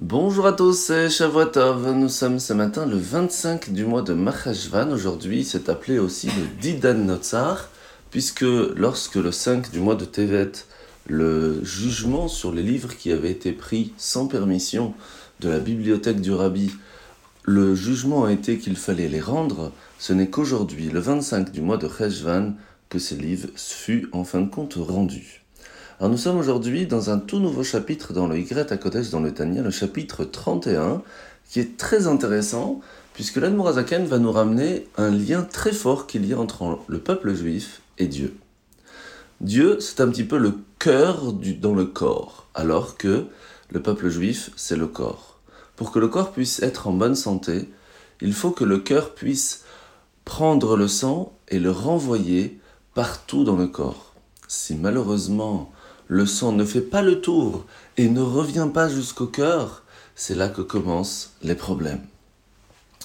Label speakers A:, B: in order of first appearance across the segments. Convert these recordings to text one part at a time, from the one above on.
A: Bonjour à tous, c'est Shavuotov. Nous sommes ce matin le 25 du mois de Mahashvan. Aujourd'hui, c'est appelé aussi le Didan Notzar, puisque lorsque le 5 du mois de Tevet, le jugement sur les livres qui avaient été pris sans permission de la bibliothèque du Rabbi, le jugement a été qu'il fallait les rendre, ce n'est qu'aujourd'hui, le 25 du mois de Cheshvan, que ces livres furent en fin de compte rendus. Alors nous sommes aujourd'hui dans un tout nouveau chapitre dans le Y à Kodesh dans le Tania, le chapitre 31, qui est très intéressant, puisque l'Admorazaken va nous ramener un lien très fort qu'il y a entre le peuple juif et Dieu. Dieu, c'est un petit peu le cœur du, dans le corps, alors que le peuple juif, c'est le corps. Pour que le corps puisse être en bonne santé, il faut que le cœur puisse prendre le sang et le renvoyer partout dans le corps. Si malheureusement le sang ne fait pas le tour et ne revient pas jusqu'au cœur, c'est là que commencent les problèmes.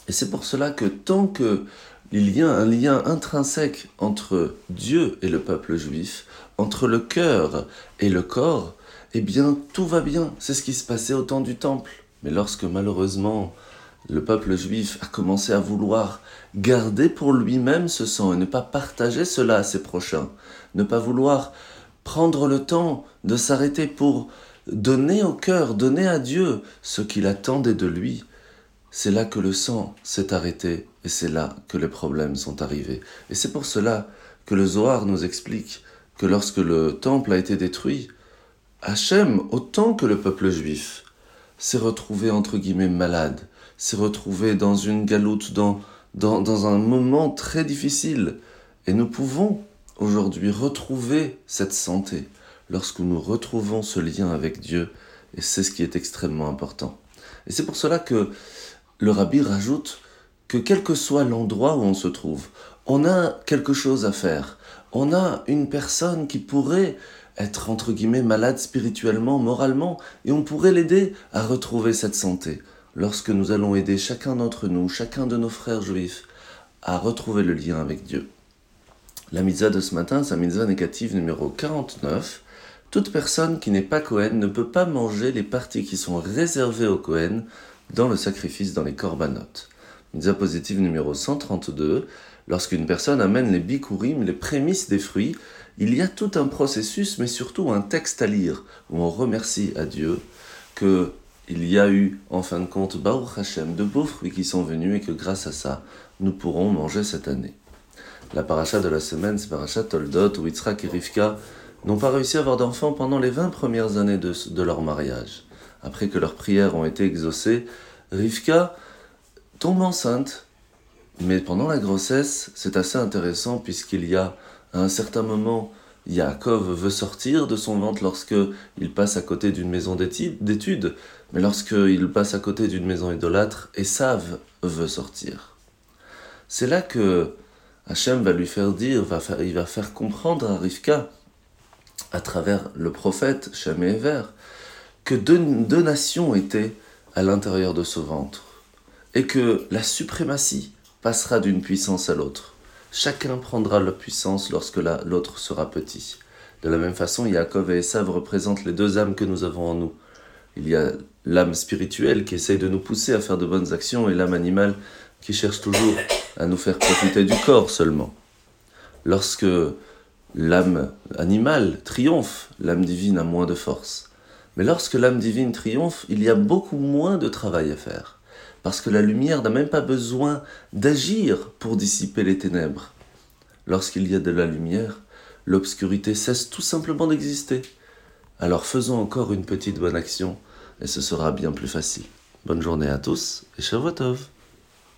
A: Et c'est pour cela que tant qu'il y a un lien intrinsèque entre Dieu et le peuple juif, entre le cœur et le corps, eh bien tout va bien. C'est ce qui se passait au temps du temple. Mais lorsque malheureusement le peuple juif a commencé à vouloir garder pour lui-même ce sang et ne pas partager cela à ses prochains, ne pas vouloir prendre le temps de s'arrêter pour donner au cœur, donner à Dieu ce qu'il attendait de lui, c'est là que le sang s'est arrêté et c'est là que les problèmes sont arrivés. Et c'est pour cela que le Zohar nous explique que lorsque le temple a été détruit, Hachem, autant que le peuple juif, s'est retrouvé entre guillemets malade, s'est retrouvé dans une galoute, dans, dans, dans un moment très difficile. Et nous pouvons aujourd'hui retrouver cette santé lorsque nous retrouvons ce lien avec Dieu, et c'est ce qui est extrêmement important. Et c'est pour cela que le rabbi rajoute que quel que soit l'endroit où on se trouve, on a quelque chose à faire, on a une personne qui pourrait être entre guillemets malade spirituellement, moralement, et on pourrait l'aider à retrouver cette santé. Lorsque nous allons aider chacun d'entre nous, chacun de nos frères juifs, à retrouver le lien avec Dieu. La mitzvah de ce matin, c'est la mitzvah négative numéro 49. Toute personne qui n'est pas Cohen ne peut pas manger les parties qui sont réservées au Cohen dans le sacrifice dans les korbanot. Mitzvah positive numéro 132. Lorsqu'une personne amène les bikurim, les prémices des fruits, il y a tout un processus, mais surtout un texte à lire où on remercie à Dieu que il y a eu, en fin de compte, Baruch Hashem, de beaux fruits qui sont venus et que grâce à ça, nous pourrons manger cette année. La paracha de la semaine, c'est paracha Toldot, où Yitzhak et Rivka n'ont pas réussi à avoir d'enfants pendant les 20 premières années de, de, leur mariage. Après que leurs prières ont été exaucées, Rivka tombe enceinte. Mais pendant la grossesse, c'est assez intéressant puisqu'il y a, à un certain moment, Yaakov veut sortir de son ventre lorsque il passe à côté d'une maison d'études, mais lorsqu'il passe à côté d'une maison idolâtre, Esav veut sortir. C'est là que Hachem va lui faire dire, va faire, il va faire comprendre à Rivka, à travers le prophète Shem et que deux, deux nations étaient à l'intérieur de ce ventre, et que la suprématie passera d'une puissance à l'autre. Chacun prendra la puissance lorsque l'autre sera petit. De la même façon, Yaakov et Esav représentent les deux âmes que nous avons en nous. Il y a l'âme spirituelle qui essaye de nous pousser à faire de bonnes actions et l'âme animale qui cherche toujours à nous faire profiter du corps seulement. Lorsque l'âme animale triomphe, l'âme divine a moins de force. Mais lorsque l'âme divine triomphe, il y a beaucoup moins de travail à faire. Parce que la lumière n'a même pas besoin d'agir pour dissiper les ténèbres. Lorsqu'il y a de la lumière, l'obscurité cesse tout simplement d'exister. Alors faisons encore une petite bonne action et ce sera bien plus facile. Bonne journée à tous et Shavuotov